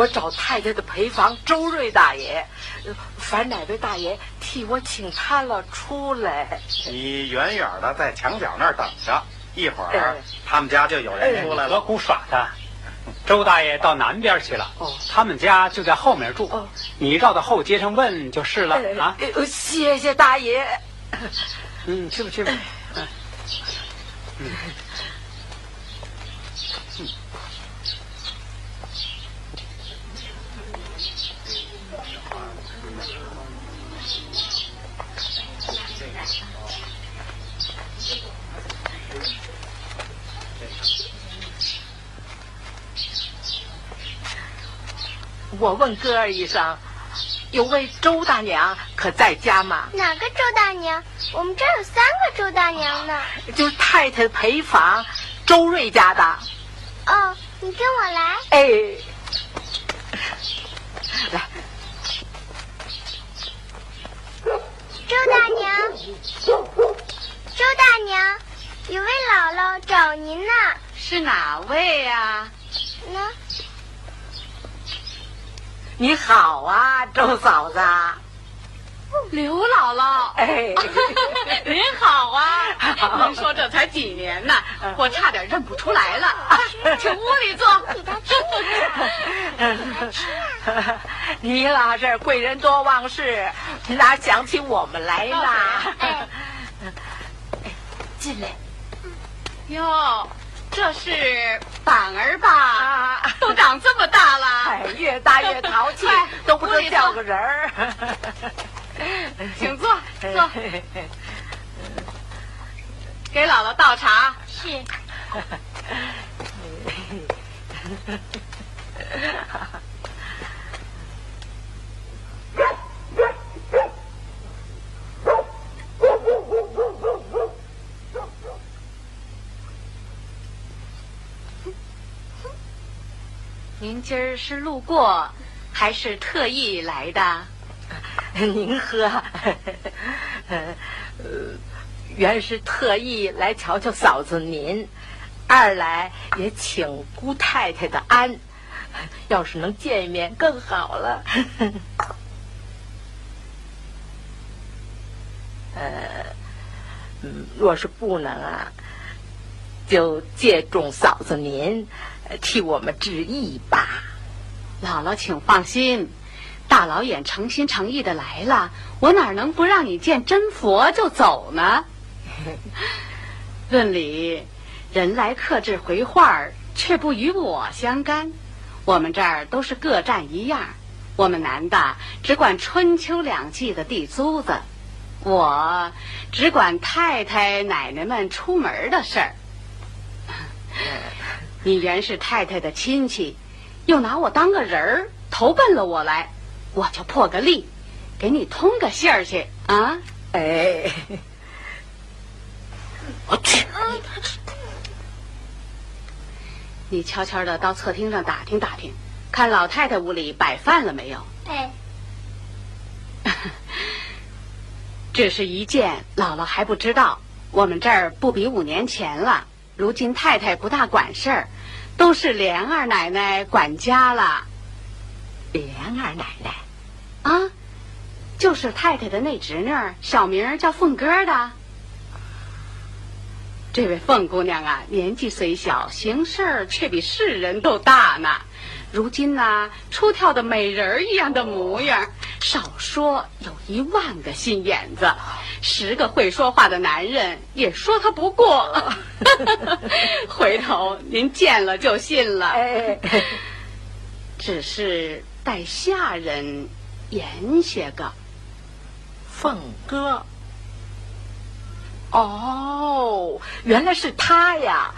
我找太太的陪房周瑞大爷，烦哪位大爷替我请他了出来。你远远的在墙角那儿等着，一会儿哎他们家就有人出来了。何苦耍他？周大爷到南边去了，哦他们家就在后面住。哦你绕到后街上问就是了啊。谢谢大爷。嗯，去吧去吧。我问哥儿一声，有位周大娘可在家吗？哪个周大娘？我们这儿有三个周大娘呢。就是太太陪房，周瑞家的。哦，你跟我来。哎，来，周大娘，周大娘，有位姥姥找您呢。是哪位呀、呢，你好啊，周嫂子。刘姥姥。哎，您好啊！您说这才几年呢嗯，我差点认不出来了。请屋里坐。你老是贵人多忘事，哪想起我们来啦？哎进来哟，这是板儿吧？啊！都长这么大了。哎，越大越淘气，都不知叫个人儿。请坐坐，给姥姥倒茶。是，您今儿是路过，还是特意来的？您喝，呃，原是特意来瞧瞧嫂子您，二来也请姑太太的安。要是能见一面更好了。呃，嗯，若是不能啊，就借重嫂子您，替我们致意吧。姥姥，请放心，大老远诚心诚意的来了，我哪能不让你见真佛就走呢？论理，人来客至回话儿，却不与我相干。我们这儿都是各占一样，我们男的只管春秋两季的地租子，我只管太太奶奶们出门的事儿。你原是太太的亲戚，又拿我当个人儿，投奔了我来，我就破个例，给你通个信儿去啊！哎，我去！你悄悄的到侧厅上打听打听，看老太太屋里摆饭了没有？哎，只是一件，姥姥还不知道。我们这儿不比五年前了，如今太太不大管事儿，都是莲二奶奶管家了。莲二奶奶，啊，就是太太的那侄女儿，小名叫凤哥的。这位凤姑娘啊，年纪虽小，行事儿却比世人都大呢。如今呢，出挑的美人儿一样的模样，少说有一万个心眼子，十个会说话的男人也说他不过。回头您见了就信了。哎，只是待下人严些个。凤哥。哦，原来是他呀，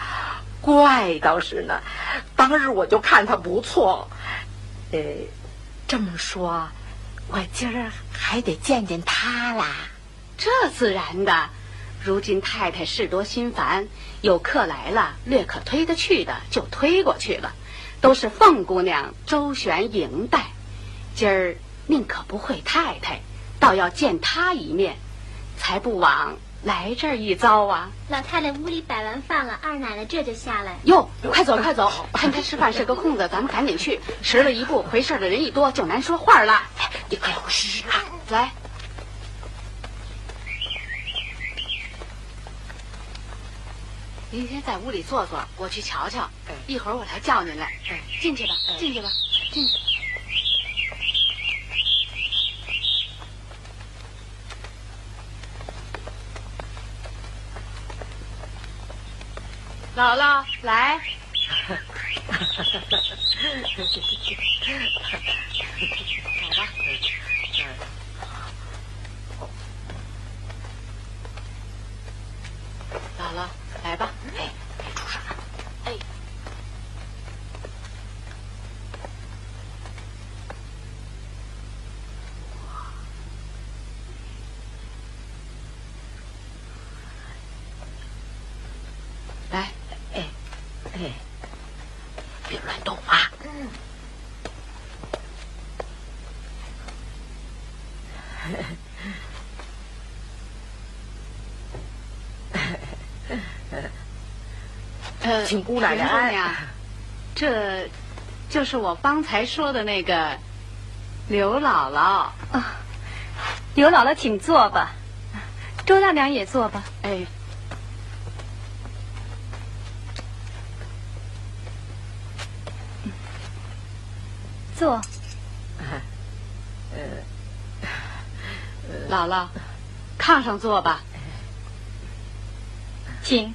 怪倒是呢。当日我就看他不错，呃，这么说，我今儿还得见见他啦。这自然的，如今太太事多心烦，有客来了，略可推得去的就推过去了，都是凤姑娘周旋迎待。今儿宁可不会太太，倒要见他一面，才不枉。来这儿一遭啊！老太太屋里摆完饭了，二奶奶这就下来。哟，快走快走！趁她吃饭是个空子，咱们赶紧去。迟了一步，回事的人一多，就难说话了。你快回去啊！来，您先在屋里坐坐，我去瞧瞧。一会儿我来叫您来。进去吧，进去吧，进去。姥姥，来。好吧。姥姥，来吧。哎，别出声。哎。来。哎，哎，别乱动啊！嗯。呃，请姑奶奶。这，就是我方才说的那个刘姥姥啊。刘姥姥，请坐吧。周大娘也坐吧。哎。姥姥，炕上坐吧，请。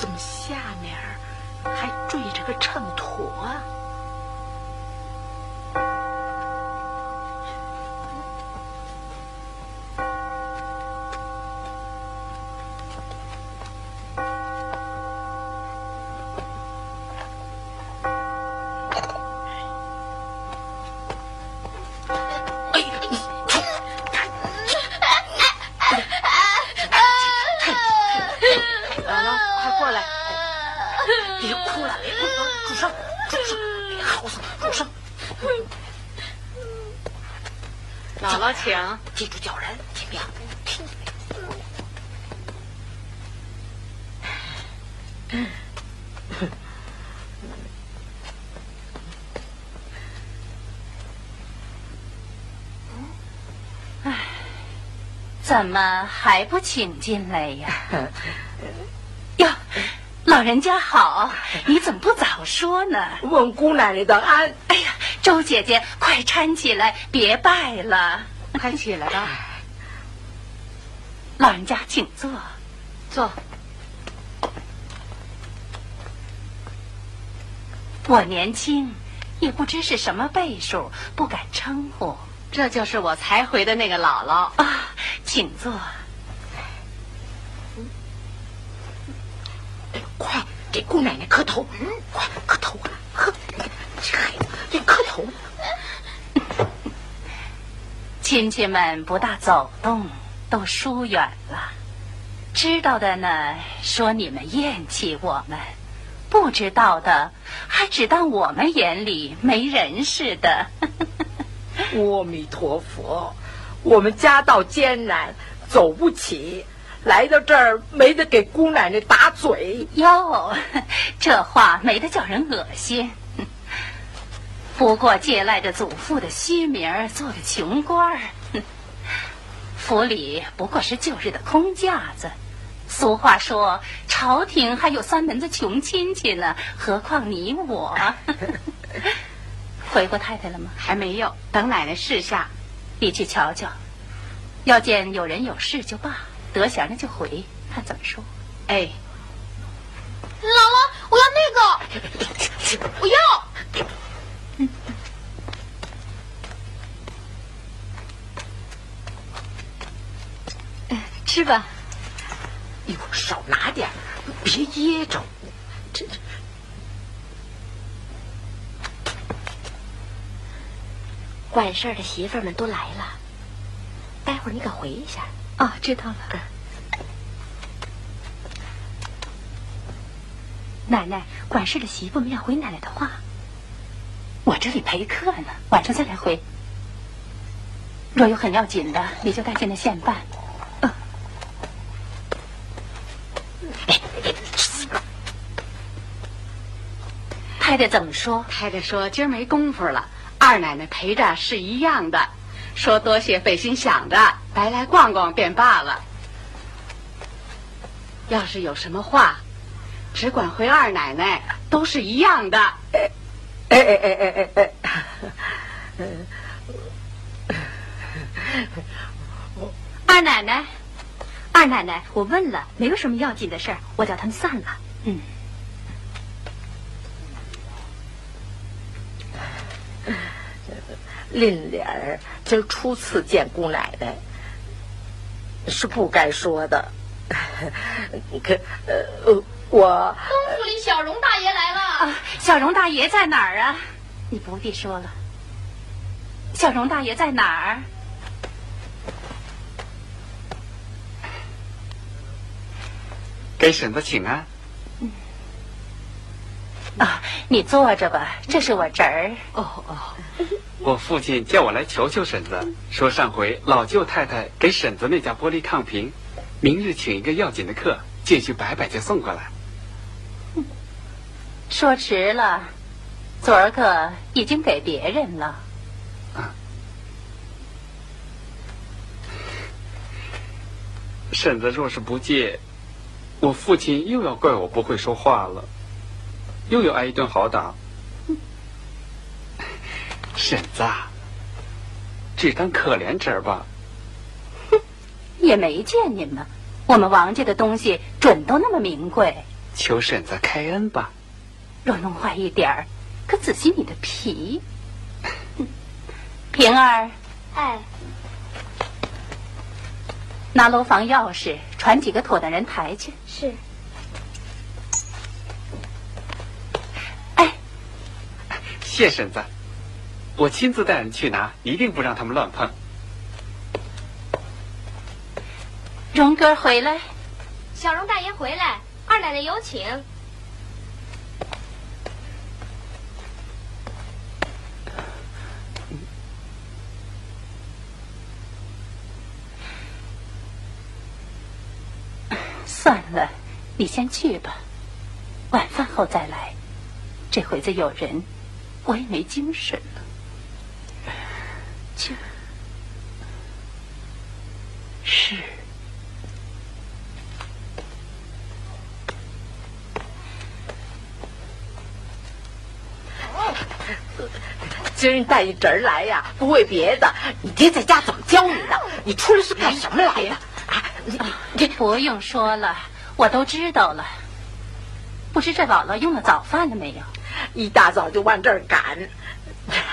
怎么下面还坠着个秤砣？怎么还不请进来呀？哟，老人家好，你怎么不早说呢？问姑奶奶的安。哎呀，周姐姐，快搀起来，别拜了，快起来吧。老人家请坐，坐。我年轻，也不知是什么辈数，不敢称呼。这就是我才回的那个姥姥啊，请坐。快给姑奶奶磕头，嗯，快磕头啊，磕，这孩子，这磕头。亲戚们不大走动，都疏远了。知道的呢，说你们厌弃我们；不知道的，还只当我们眼里没人似的。阿弥陀佛，我们家道艰难，走不起，来到这儿没得给姑奶奶打嘴哟。这话没得叫人恶心。不过借赖着祖父的虚名，做个穷官儿。府里不过是旧日的空架子。俗话说，朝廷还有三门子穷亲戚呢，何况你我？回过太太了吗？还没有，等奶奶试下。你去瞧瞧，要见有人有事就罢，得闲了就回，看怎么说。哎，姥姥，我要那个，我要。吃吧。一会儿少拿点，别噎着。这这。管事儿的媳妇儿们都来了，待会儿你可回一下。哦，知道了。奶奶，管事的媳妇们要回奶奶的话。我这里陪客呢，晚上再来回。若有很要紧的，你就带进来现办。嗯。太太怎么说？太太说今儿没工夫了。二奶奶陪着是一样的，说多谢费心想着，白来逛逛便罢了。要是有什么话，只管回二奶奶，都是一样的。哎哎哎哎哎哎！二奶奶，二奶奶，我问了，没有什么要紧的事儿，我叫他们散了。嗯。林莲儿今儿初次见姑奶奶，是不该说的。可呃，我东府里小荣大爷来了。啊，小荣大爷在哪儿啊？你不必说了。小荣大爷在哪儿？给婶子请安。嗯。啊，你坐着吧，这是我侄儿。哦哦。我父亲叫我来求求婶子，说上回老舅太太给婶子那架玻璃炕瓶，明日请一个要紧的客，借去摆摆就送过来。说迟了，昨儿个已经给别人了。啊，婶子若是不借，我父亲又要怪我不会说话了，又要挨一顿好打。婶子，只当可怜侄儿吧。哼，也没见您呢。我们王家的东西准都那么名贵。求婶子开恩吧。若弄坏一点儿，可仔细你的皮。平儿，哎，拿楼房钥匙，传几个妥当人抬去。是。哎，谢婶子。我亲自带人去拿，一定不让他们乱碰。荣哥回来，小荣大爷回来，二奶奶有请。算了，你先去吧，晚饭后再来。这会子有人，我也没精神了。去。是。今儿带一侄儿来呀，不为别的，你爹在家怎么教你的？你出来是干什么来的？啊，你不用说了，我都知道了。不知这姥姥用了早饭了没有？一大早就往这儿赶，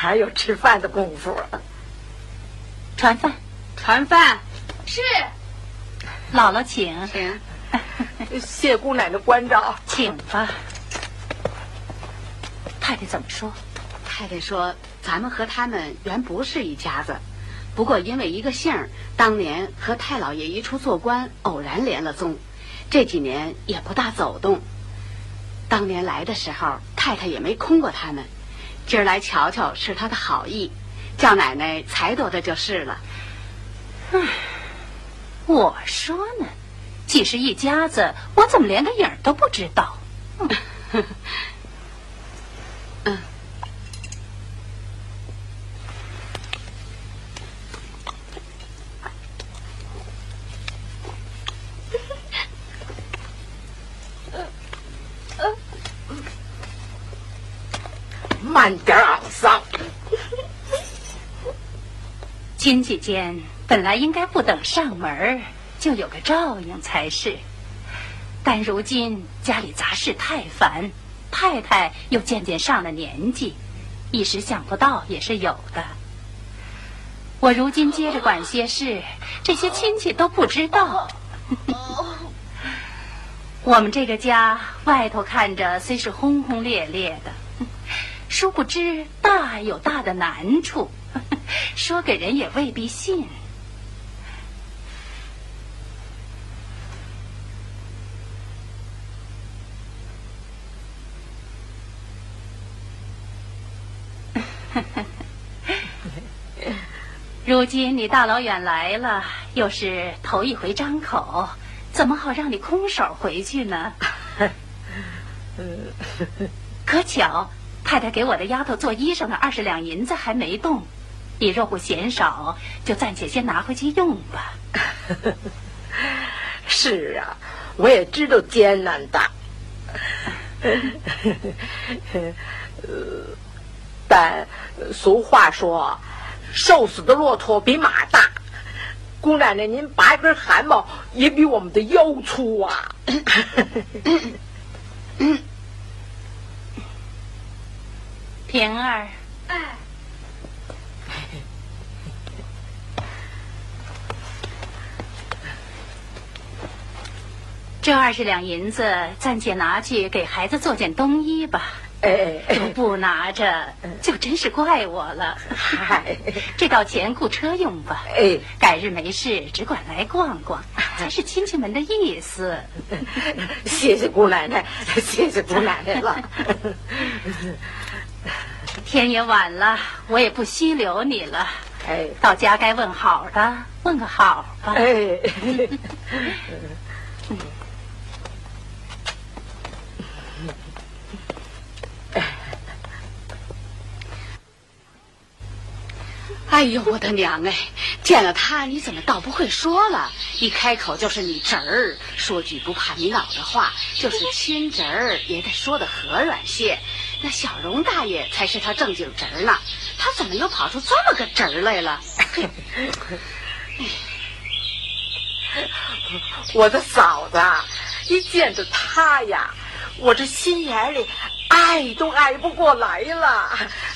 哪有吃饭的功夫？传饭，传饭，是。姥姥请，请。谢姑奶奶关照，请吧。太太怎么说？太太说，咱们和他们原不是一家子，不过因为一个姓儿，当年和太老爷一处做官，偶然连了宗，这几年也不大走动。当年来的时候，太太也没空过他们，今儿来瞧瞧是他的好意，叫奶奶才多的就是了。唉，我说呢，既是一家子，我怎么连个影儿都不知道？慢点儿，昂桑。亲戚间本来应该不等上门就有个照应才是，但如今家里杂事太烦，太太又渐渐上了年纪，一时想不到也是有的。我如今接着管些事，这些亲戚都不知道。我们这个家外头看着虽是轰轰烈烈的。殊不知，大有大的难处，说给人也未必信。如今你大老远来了，又是头一回张口，怎么好让你空手回去呢？可巧。太太给我的丫头做衣裳的二十两银子还没动，你若不嫌少，就暂且先拿回去用吧。是啊，我也知道艰难的，但俗话说，瘦死的骆驼比马大。姑奶奶，您拔一根汗毛也比我们的腰粗啊。平儿，这二十两银子暂且拿去给孩子做件冬衣吧。哎，都不拿着，就真是怪我了。嗨，这道钱雇车用吧。哎，改日没事只管来逛逛，才是亲戚们的意思。谢谢姑奶奶，谢谢姑奶奶了。天也晚了，我也不稀留你了。哎，到家该问好的，问个好吧。哎，哎呦，我的娘哎！见了他，你怎么倒不会说了？一开口就是你侄儿，说句不怕你恼的话，就是亲侄儿也得说的和软些。那小荣大爷才是他正经侄儿呢，他怎么又跑出这么个侄儿来了？我的嫂子，一见着他呀，我这心眼里爱都爱不过来了，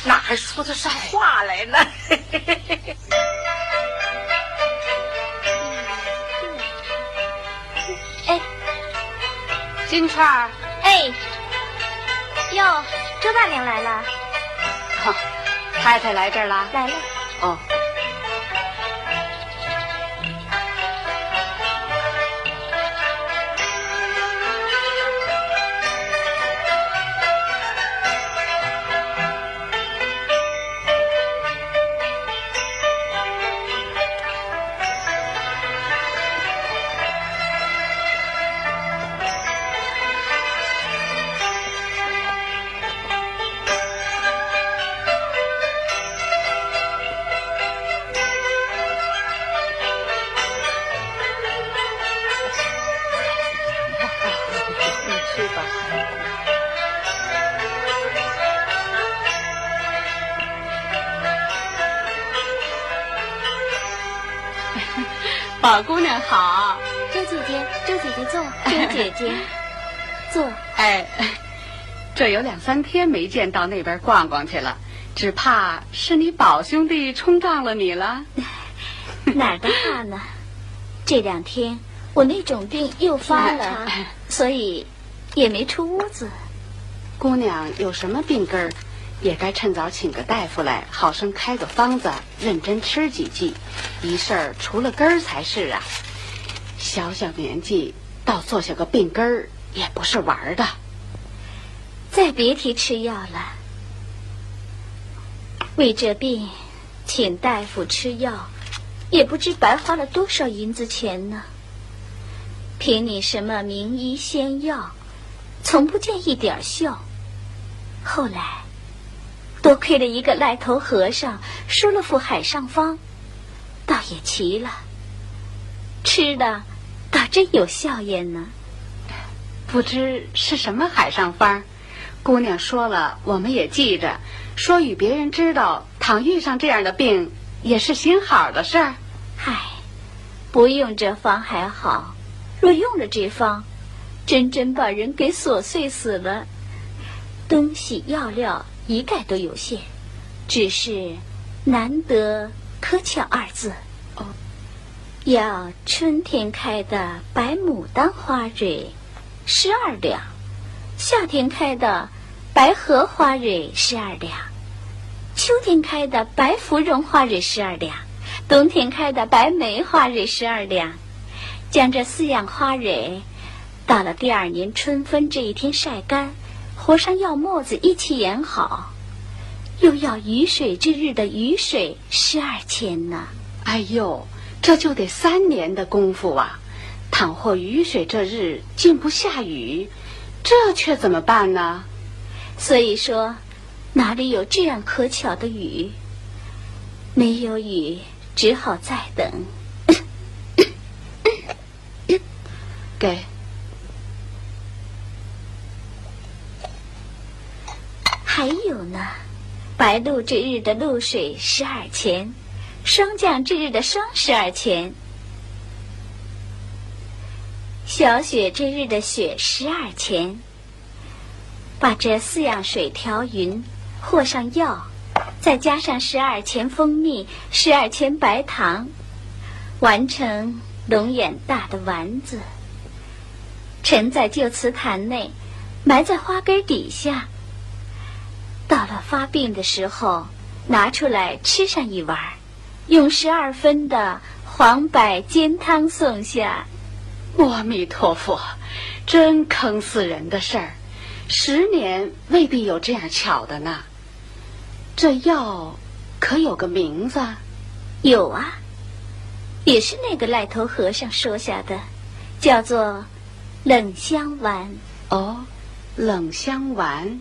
哪还说得上话来呢？哎，金钏儿，哎，哟。周大娘来了，太太来这儿了。来了。哦。宝姑娘好。周姐姐周姐姐坐周姐姐坐。哎这有两三天没见到那边逛逛去了只怕是你宝兄弟冲撞了你了 哪儿的话呢？这两天我那种病又发了所以也没出屋子。姑娘有什么病根儿，也该趁早请个大夫来，好生开个方子，认真吃几剂。一事儿除了根儿才是啊。小小年纪倒做下个病根儿，也不是玩儿的。再别提吃药了。为这病，请大夫吃药，也不知白花了多少银子钱呢。凭你什么名医仙药，从不见一点笑。后来，多亏了一个赖头和尚说了副海上方，倒也奇了。吃的倒真有笑颜呢。不知是什么海上方，姑娘说了，我们也记着。说与别人知道，倘遇上这样的病，也是行好的事儿。嗨，不用这方还好，若用了这方，真真把人给琐碎死了。东西药料一概都有限，只是难得可巧二字。哦，要春天开的白牡丹花蕊，十二两；夏天开的白荷花蕊，十二两；秋天开的白芙蓉花蕊，十二两；冬天开的白梅花蕊，十二两。将这四样花蕊，到了第二年春分这一天晒干。和上药沫子一起研好，又要雨水之日的雨水十二钱呢。哎呦，这就得三年的功夫啊！倘或雨水这日竟不下雨，这却怎么办呢？所以说，哪里有这样可巧的雨？没有雨，只好再等。给。还有呢，白露之日的露水十二钱，霜降之日的霜十二钱，小雪之日的雪十二钱。把这四样水调匀，和上药，再加上十二钱蜂蜜，十二钱白糖，完成龙眼大的丸子，沉在旧瓷坛内，埋在花根底下。到了发病的时候，拿出来吃上一碗，用十二分的黄柏煎汤送下。阿弥陀佛，真坑死人的事儿，十年未必有这样巧的呢。这药可有个名字？有啊，也是那个赖头和尚说下的，叫做冷香丸。哦，冷香丸。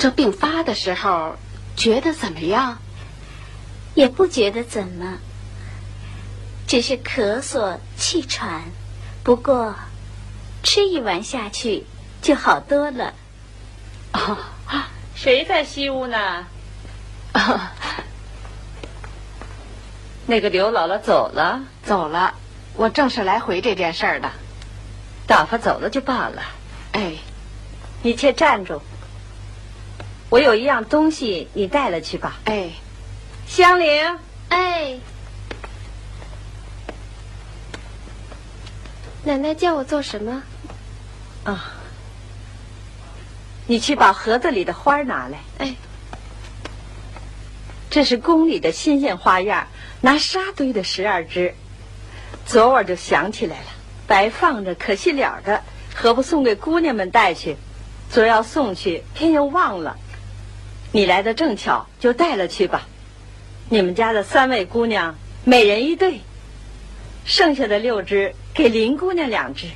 这病发的时候，觉得怎么样？也不觉得怎么，只是咳嗽气喘。不过，吃一碗下去就好多了。啊，谁在西屋呢？那个刘姥姥走了，走了。我正是来回这件事儿的。打发走了就罢了。哎，你且站住。我有一样东西，你带了去吧。哎，香菱，哎，奶奶叫我做什么？啊，你去把盒子里的花拿来。哎，这是宫里的新鲜花样，拿沙堆的十二支。昨晚就想起来了，白放着可惜了的，何不送给姑娘们带去？昨要送去，偏又忘了。你来的正巧，就带了去吧。你们家的三位姑娘，每人一对。剩下的六只给林姑娘两只，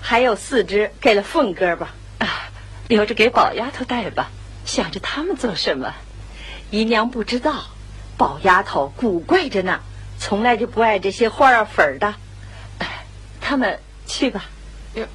还有四只给了凤哥吧。啊，留着给宝丫头带吧。想着他们做什么？姨娘不知道，宝丫头古怪着呢，从来就不爱这些花儿粉儿的。他们去吧。哟。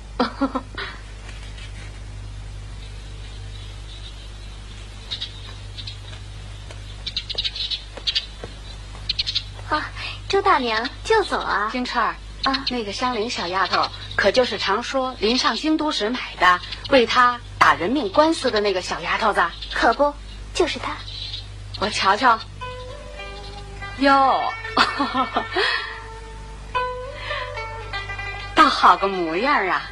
啊，周大娘就走啊。金钏儿啊，那个香菱小丫头，可就是常说临上京都时买的，为他打人命官司的那个小丫头子？可不，就是她。我瞧瞧。哟，倒好个模样啊，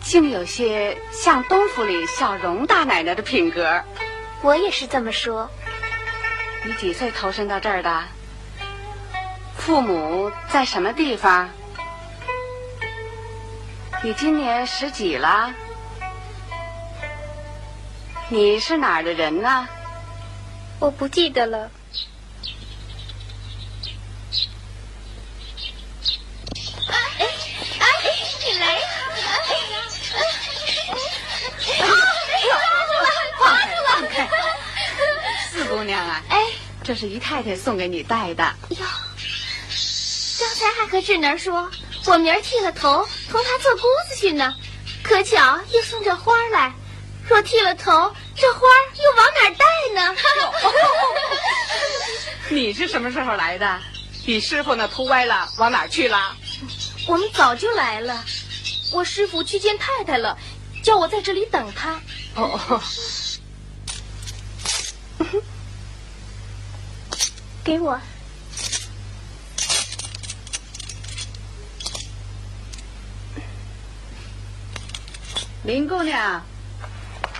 竟有些像东府里小荣大奶奶的品格。我也是这么说。你几岁投身到这儿的？父母在什么地方？你今年十几了？你是哪儿的人呢？我不记得了。哎哎，你来！哎呦，放开放开！四姑娘啊，哎，这是姨太太送给你带的。哟，刚才还和智能说，我明儿剃了头，同他做姑子去呢，可巧又送这花来。若剃了头，这花又往哪带呢？你是什么时候来的？你师傅那秃歪了，往哪去了？我们早就来了。我师傅去见太太了，叫我在这里等他。哦，给我。林姑娘，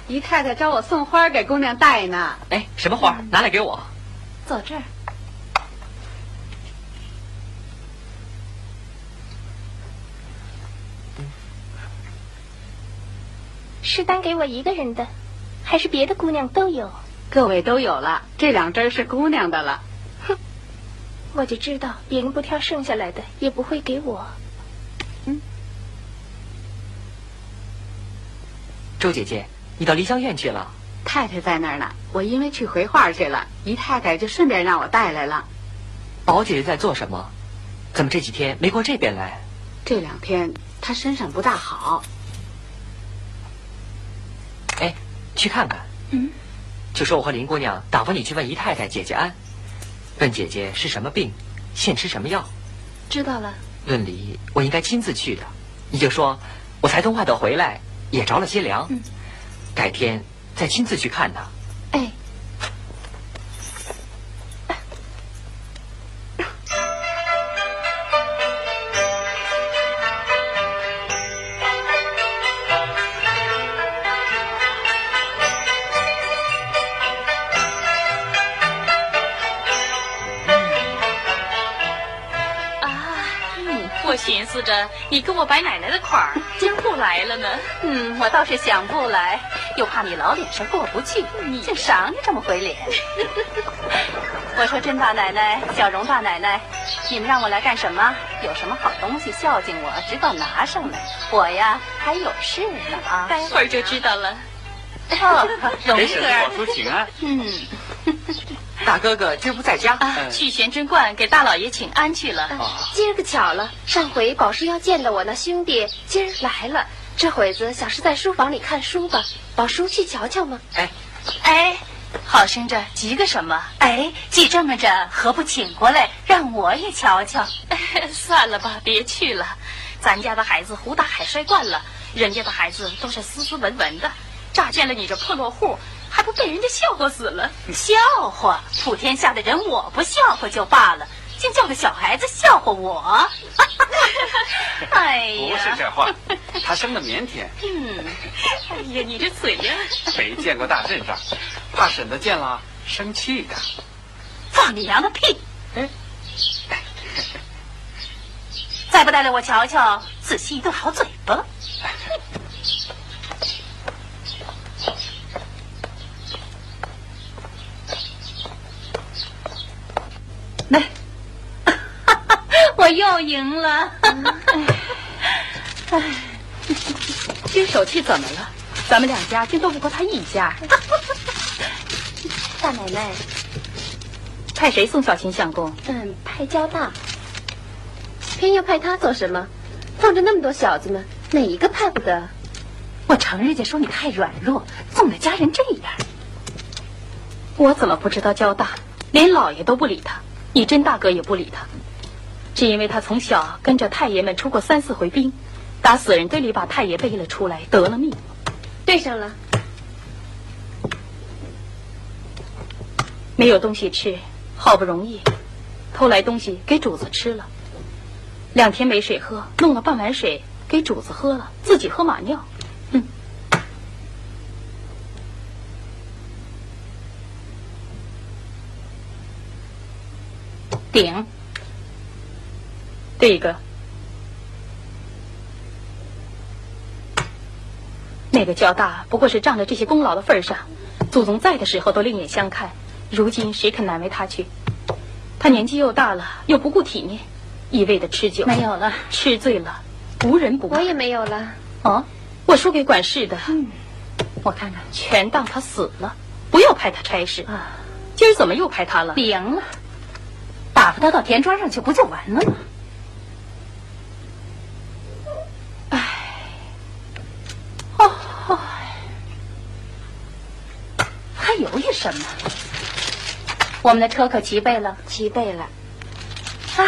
姨太太找我送花给姑娘戴呢。哎，什么花？拿来给我。走这儿。是单给我一个人的，还是别的姑娘都有？各位都有了，这两针是姑娘的了。哼，我就知道别人不挑剩下来的，也不会给我。周姐姐，你到梨香院去了？太太在那儿呢，我因为去回话去了，姨太太就顺便让我带来了。宝姐姐在做什么？怎么这几天没过这边来？这两天她身上不大好。哎，去看看。嗯。就说我和林姑娘打发你去问姨太太姐姐安，问姐姐是什么病，现吃什么药。知道了。论理我应该亲自去的，你就说我才从外头回来，也着了些凉。嗯。改天再亲自去看他。哎。我寻思着你跟我白奶奶的款儿，了呢。嗯，我倒是想不来，又怕你老脸上过不去，竟赏你这么回脸。我说甄大奶奶、小荣大奶奶，你们让我来干什么？有什么好东西孝敬我，只管拿上来。我呀还有事呢啊，待会儿就知道了。哦，荣给婶子往出请安。嗯。大哥哥今儿不在家，啊、去玄真观给大老爷请安去了。啊、今儿个巧了，上回宝叔要见的我那兄弟今儿来了，这会子想是在书房里看书吧。宝叔去瞧瞧吗？哎，哎，好生着急个什么？哎，既这么着，何不请过来让我也瞧瞧？算了吧，别去了。咱家的孩子胡打海摔惯了，人家的孩子都是斯斯文文的，乍见了你这破落户。还不被人家笑话死了？笑话！普天下的人，我不笑话就罢了，竟叫个小孩子笑话我！哎呀，不是这话，他生的腼腆。嗯，哎呀，你这嘴呀，没见过大阵仗，怕婶子见了生气的。放你娘的屁！哎，再不带来我瞧瞧，仔细一顿好嘴巴。来，我又赢了。哎，金手气怎么了？咱们两家竟斗不过他一家。大奶奶，派谁送小秦相公？嗯，派焦大。偏要派他做什么？放着那么多小子们，哪一个派不得？我常人家说你太软弱，纵得家人这样。我怎么不知道焦大？连老爷都不理他。你甄大哥也不理他，只因为他从小跟着太爷们出过三四回兵，打死人堆里把太爷背了出来，得了命。对上了，没有东西吃，好不容易偷来东西给主子吃了。两天没水喝，弄了半碗水给主子喝了，自己喝马尿。哼！顶，对个。那个交大不过是仗着这些功劳的份上，祖宗在的时候都另眼相看，如今谁肯难为他去？他年纪又大了，又不顾体面，一味的吃酒，没有了，吃醉了，无人不骂。我也没有了。哦，我输给管事的，嗯，我看看，全当他死了，不要派他差事啊。今儿怎么又派他了？你赢了，打发他到田庄上去，不就完了吗？什么？我们的车可齐备了，齐备了。哎，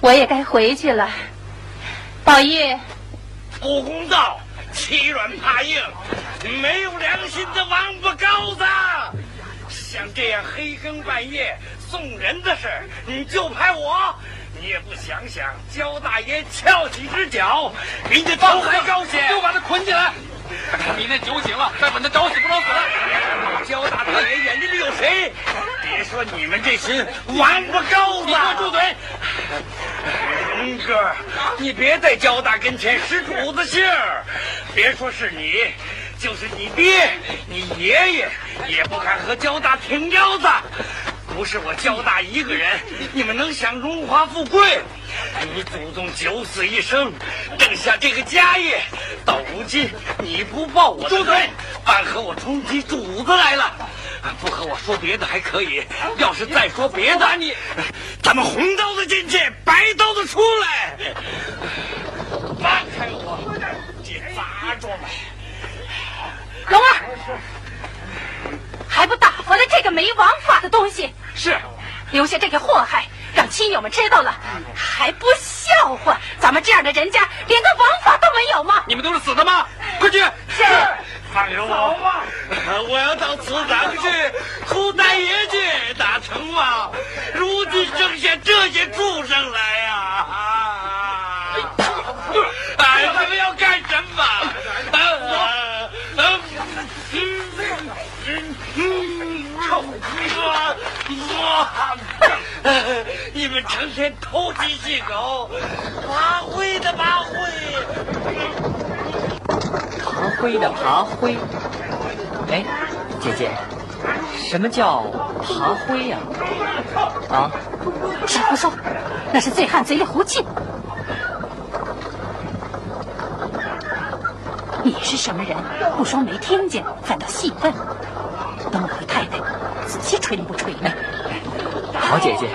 我也该回去了。宝玉，不公道，欺软怕硬，没有良心的王八羔子！像这样黑更半夜送人的事你就派我？你也不想想，焦大爷翘起只脚，人家都还高些，就把他捆起来。明天酒醒了，再问他找死不找死了。焦大太爷眼睛里有谁？别说你们这群玩不够的！给我住嘴！龙哥，你别在焦大跟前使主子性儿。别说是你，就是你爹、你爷爷，也不敢和焦大挺腰子。不是我焦大一个人，你们能享荣华富贵？你祖宗九死一生，挣下这个家业，到如今你不报我的恩，反和我冲起主子来了。不和我说别的还可以，要是再说别的，你咱们红刀子进去，白刀子出来。放开我，这杂种！龙儿，还不打发了这个没王法的东西？是，留下这个祸害。让亲友们知道了，还不笑话？咱们这样的人家，连个王法都没有吗？你们都是死的吗？快去！是，放开我！我要到祠堂去，哭大爷去，打成王。如今剩下这些畜生来呀！哎，你们要干什么？我我，你们成天偷鸡戏狗，爬灰的爬灰，爬灰的爬灰。哎，姐姐，什么叫爬灰呀？啊？谁胡说？那是醉汉嘴里胡气。你是什么人？不说没听见，反倒细问。等我和太太仔细吹不吹呢？好姐姐，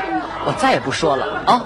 我再也不说了啊。